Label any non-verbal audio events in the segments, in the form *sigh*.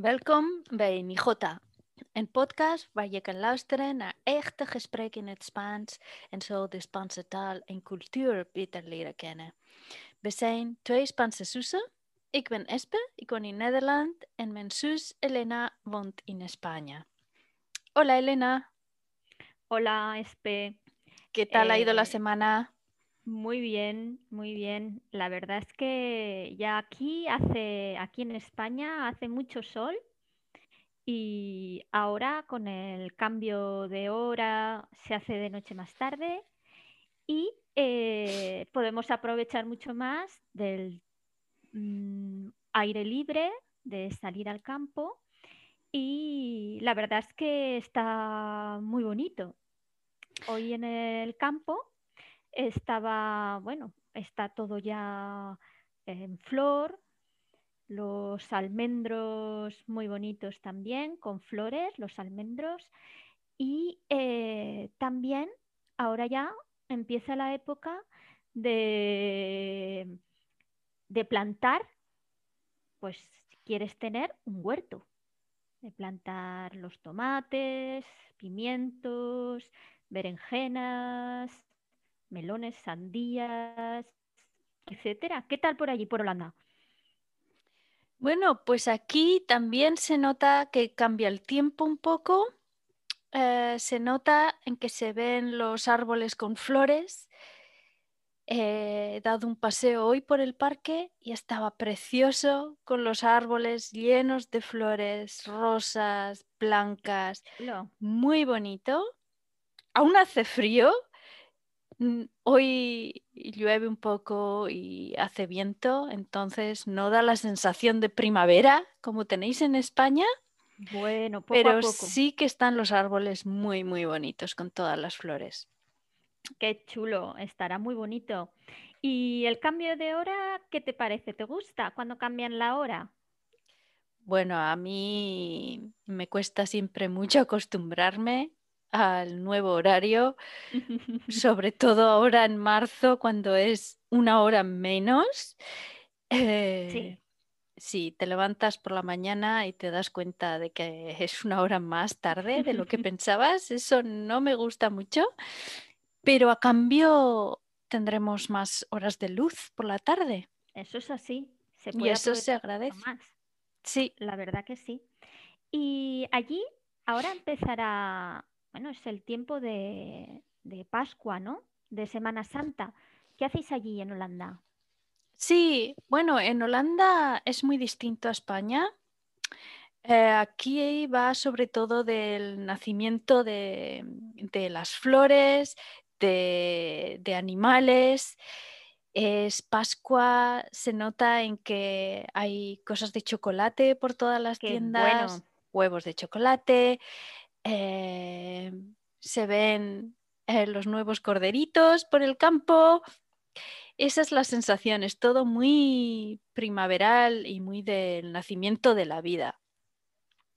Welkom bij Mijota, een podcast waar je kan luisteren naar echte gesprekken in het Spaans en zo de Spaanse taal en cultuur beter leren kennen. We zijn twee Spaanse zussen. Ik ben Espe, ik woon in Nederland en mijn zus Elena woont in Spanje. Hola Elena, Hola, Espe. ¿qué tal ha ido la Eh, semana? Muy bien, muy bien. La verdad es que ya aquí hace, aquí en España hace mucho sol y ahora con el cambio de hora se hace de noche más tarde y eh, podemos aprovechar mucho más del mm, aire libre, de salir al campo y la verdad es que está muy bonito. Hoy en el campo estaba, bueno, está todo ya en flor, los almendros muy bonitos también, con flores, los almendros. Y eh, también ahora ya empieza la época de, de plantar, pues si quieres tener un huerto, de plantar los tomates, pimientos, berenjenas, melones, sandías, etcétera. ¿Qué tal por allí, por Holanda? Bueno, pues aquí también se nota que cambia el tiempo un poco. Eh, se nota en que se ven los árboles con flores. Eh, he dado un paseo hoy por el parque y estaba precioso con los árboles llenos de flores rosas, blancas, muy bonito. Aún hace frío. Mm, Hoy llueve un poco y hace viento, entonces no da la sensación de primavera como tenéis en España, Bueno, poco a pero poco. sí que están los árboles muy, muy bonitos con todas las flores. Qué chulo, estará muy bonito. ¿Y el cambio de hora, qué te parece? ¿Te gusta cuando cambian la hora? Bueno, a mí me cuesta siempre mucho acostumbrarme al nuevo horario, *laughs* sobre todo ahora en marzo cuando es una hora menos. Eh, Sí, Sí, te levantas por la mañana y te das cuenta de que es una hora más tarde de lo que *laughs* pensabas. Eso no me gusta mucho, pero a cambio tendremos más horas de luz por la tarde eso es así. Se y puede eso se agradece. más. Sí, La verdad que sí. Y allí ahora empezará, bueno, es el tiempo de, de Pascua, ¿no? De Semana Santa. ¿Qué hacéis allí en Holanda? sí, bueno, en Holanda es muy distinto a España. Eh, aquí va sobre todo del nacimiento de, de las flores, de, de animales. Es Pascua, se nota en que hay cosas de chocolate por todas las Qué tiendas, bueno. huevos de chocolate, eh, se ven eh, los nuevos corderitos por el campo. Esa es la sensación, es todo muy primaveral y muy del nacimiento de la vida.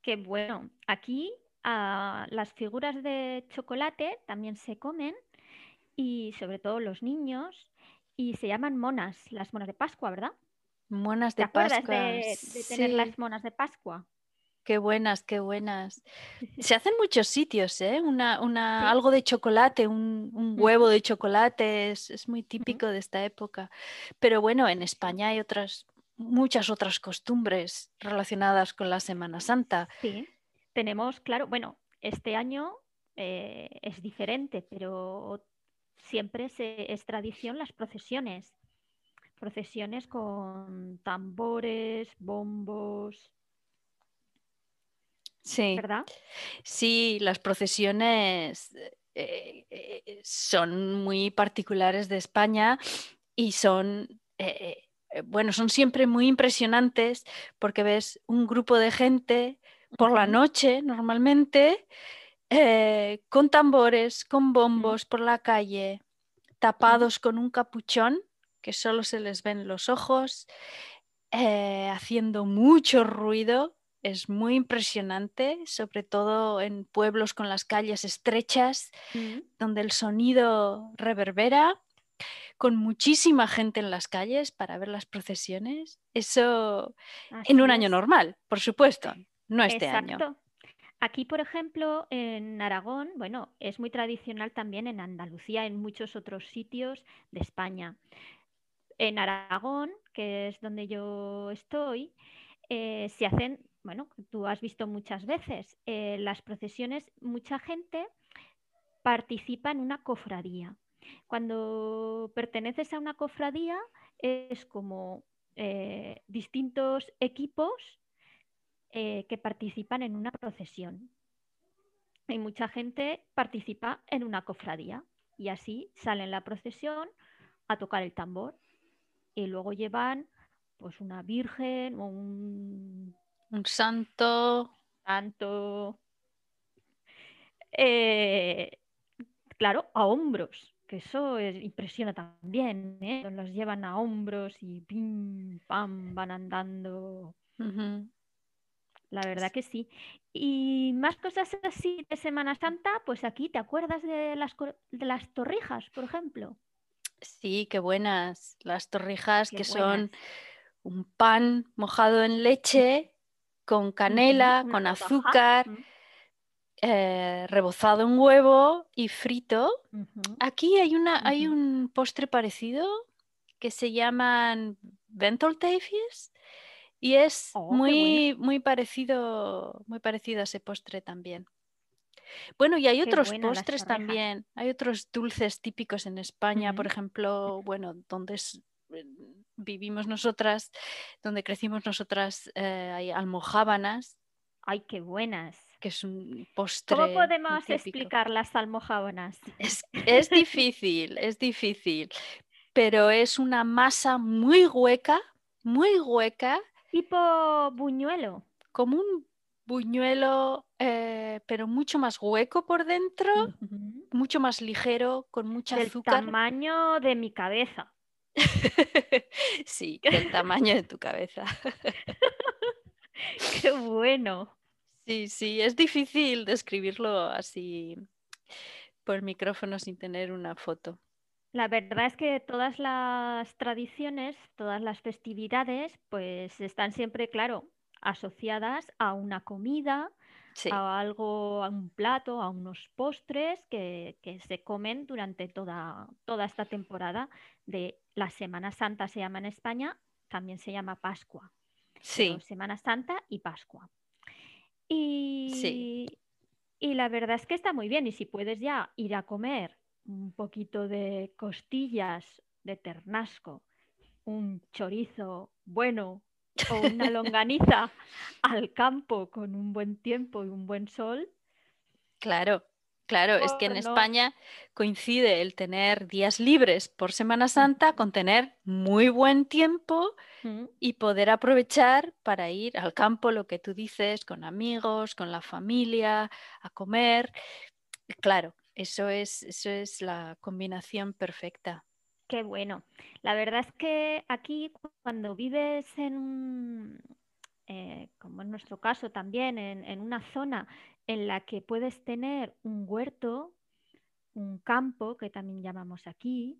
Qué bueno. Aquí ah, las figuras de chocolate también se comen y sobre todo los niños y se llaman monas, las monas de Pascua, ¿verdad? Monas ¿Te de Pascua, de, de tener sí, las monas de Pascua? Qué buenas, qué buenas. *laughs* Se hacen muchos sitios, ¿eh? Una, una, Sí. algo de chocolate, un, huevo de chocolate, es, es muy típico de esta época. Pero bueno, en España hay otras, muchas otras costumbres relacionadas con la Semana Santa. Sí, tenemos, claro, bueno, este año eh, es diferente, pero siempre se, es tradición las procesiones. Procesiones con tambores, bombos, Sí, ¿verdad? sí, las procesiones eh, eh, son muy particulares de España y son, eh, eh, bueno, son siempre muy impresionantes porque ves un grupo de gente por la noche normalmente eh, con tambores, con bombos por la calle, tapados con un capuchón que solo se les ven los ojos, eh, haciendo mucho ruido. Es muy impresionante, sobre todo en pueblos con las calles estrechas, Mm, donde el sonido reverbera, con muchísima gente en las calles para ver las procesiones. Eso en un año normal, por supuesto. no este año. Exacto. Aquí, por ejemplo, en Aragón, bueno, es muy tradicional también en Andalucía, en muchos otros sitios de España. En Aragón, que es donde yo estoy, eh, se hacen, bueno, tú has visto muchas veces, eh, las procesiones, mucha gente participa en una cofradía. Cuando perteneces a una cofradía es como eh, distintos equipos eh, que participan en una procesión. Y mucha gente participa en una cofradía y así salen la procesión a tocar el tambor y luego llevan pues una virgen o un, un santo. Santo. Eh, claro, a hombros, que eso impresiona también, ¿eh? los llevan a hombros y pim, pam, van andando. La verdad que sí. Y más cosas así de Semana Santa, pues aquí, ¿te acuerdas de las, de las torrijas, por ejemplo? Sí, qué buenas. Las torrijas que son un pan mojado en leche con canela, con azúcar, eh, rebozado en huevo y frito. Aquí hay, una, hay un postre parecido que se llaman Venteltefies y es oh, muy, muy, parecido, muy parecido a ese postre también. Bueno, y hay otros postres también, hay otros dulces típicos en España, por ejemplo, bueno, donde eh, vivimos nosotras, donde crecimos nosotras, eh, hay almojábanas. ¡Ay, qué buenas! Que es un postre. ¿Cómo podemos explicar las almojábanas? Es, es difícil, es difícil, pero es una masa muy hueca, muy hueca, Tipo buñuelo. Como un buñuelo, eh, pero mucho más hueco por dentro, mucho más ligero, con mucha del azúcar. tamaño de mi cabeza. *laughs* sí, del *laughs* tamaño de tu cabeza. Qué bueno. Sí, sí, es difícil describirlo así por micrófono sin tener una foto. La verdad es que todas las tradiciones, todas las festividades, pues están siempre, claro, asociadas a una comida, a algo, a un plato, a unos postres que, se comen durante toda, toda esta temporada de la Semana Santa se llama en España, también se llama Pascua. Sí. Semana Santa y Pascua. Y, y la verdad es que está muy bien. Y si puedes ya ir a comer un poquito de costillas de ternasco, un chorizo bueno o una longaniza *laughs* al campo con un buen tiempo y un buen sol. Claro, claro, es que en España coincide el tener días libres por Semana Santa con tener muy buen tiempo y poder aprovechar para ir al campo, lo que tú dices, con amigos, con la familia, a comer. Claro, eso es, eso es la combinación perfecta. Qué bueno. La verdad es que aquí cuando vives en, eh, como en nuestro caso también, en, una zona en la que puedes tener un huerto, un campo, que también llamamos aquí,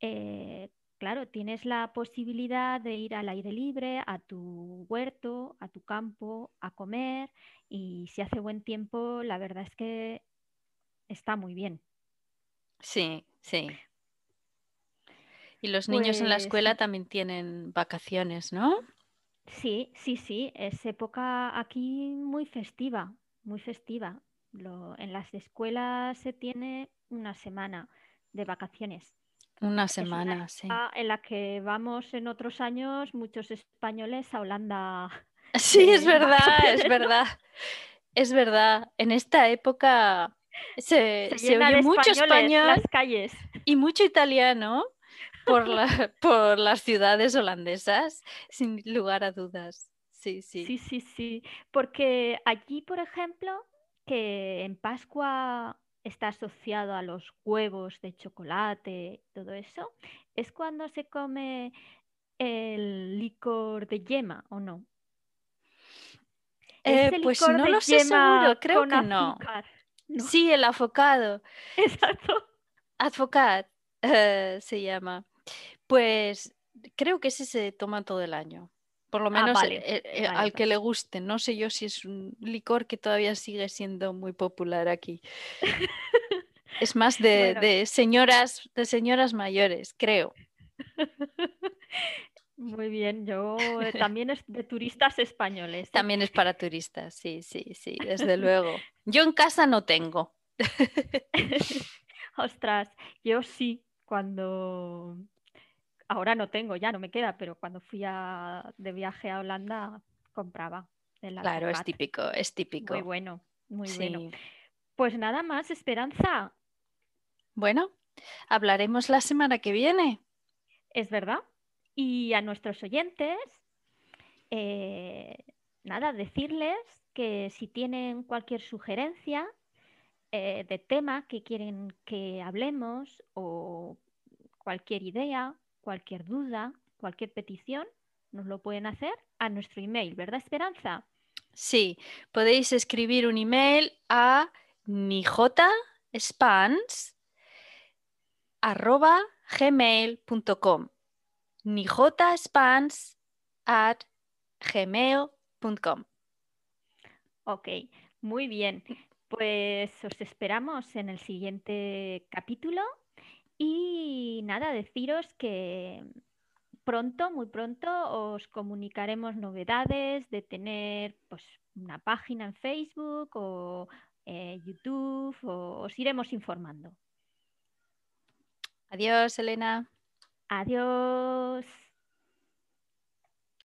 eh, claro, tienes la posibilidad de ir al aire libre, a tu huerto, a tu campo, a comer y si hace buen tiempo, la verdad es que está muy bien. Sí, sí. Y los niños en la pues escuela también tienen vacaciones, ¿no? Sí, sí, sí. Es época aquí muy festiva, muy festiva. en las escuelas se tiene una semana de vacaciones. Una semana, sí. En la que vamos en otros años muchos españoles a Holanda. *laughs* Sí, es *laughs* verdad, es verdad. Es verdad. En esta época se, oye mucho español las calles. y mucho italiano por, *laughs* por las ciudades holandesas, sin lugar a dudas. Sí, sí. Sí, sí, sí. Porque allí, por ejemplo, que en Pascua está asociado a los huevos de chocolate, todo eso, es cuando se come el licor de yema, ¿o no? Eh, pues no lo sé seguro, creo que no. Sí, el afocado. *laughs* Exacto. Advocat eh, se llama. Pues creo que ese se toma todo el año. Por lo Ah, menos vale, eh, eh, vale, al que le guste. No sé yo si es un licor que todavía sigue siendo muy popular aquí. *laughs* Es más de, Bueno. de señoras, de señoras mayores, creo. Muy bien, yo *laughs* también es de turistas españoles. ¿eh? También es para turistas, sí, sí, sí, desde *laughs* luego. Yo en casa no tengo. Ostras, yo sí, cuando... Ahora no tengo, ya no me queda, pero cuando fui a- de viaje a Holanda compraba el Claro, es típico, es típico. Muy bueno, muy bueno. Pues nada más, Esperanza, Bueno, hablaremos la semana que viene. es verdad. Y a nuestros oyentes, eh, nada, decirles que si tienen cualquier sugerencia eh, de tema que quieren que hablemos o cualquier idea, cualquier duda, cualquier petición, nos lo pueden hacer a nuestro email, ¿verdad, Esperanza? Sí, podéis escribir un email a nijotaspans arroba gmail.com nijotaspans at gmail.com Ok, muy bien. Pues os esperamos en el siguiente capítulo y nada, deciros que pronto, muy pronto, os comunicaremos novedades de tener pues, una página en Facebook o eh, YouTube, o os iremos informando. Adiós, Elena. Adiós.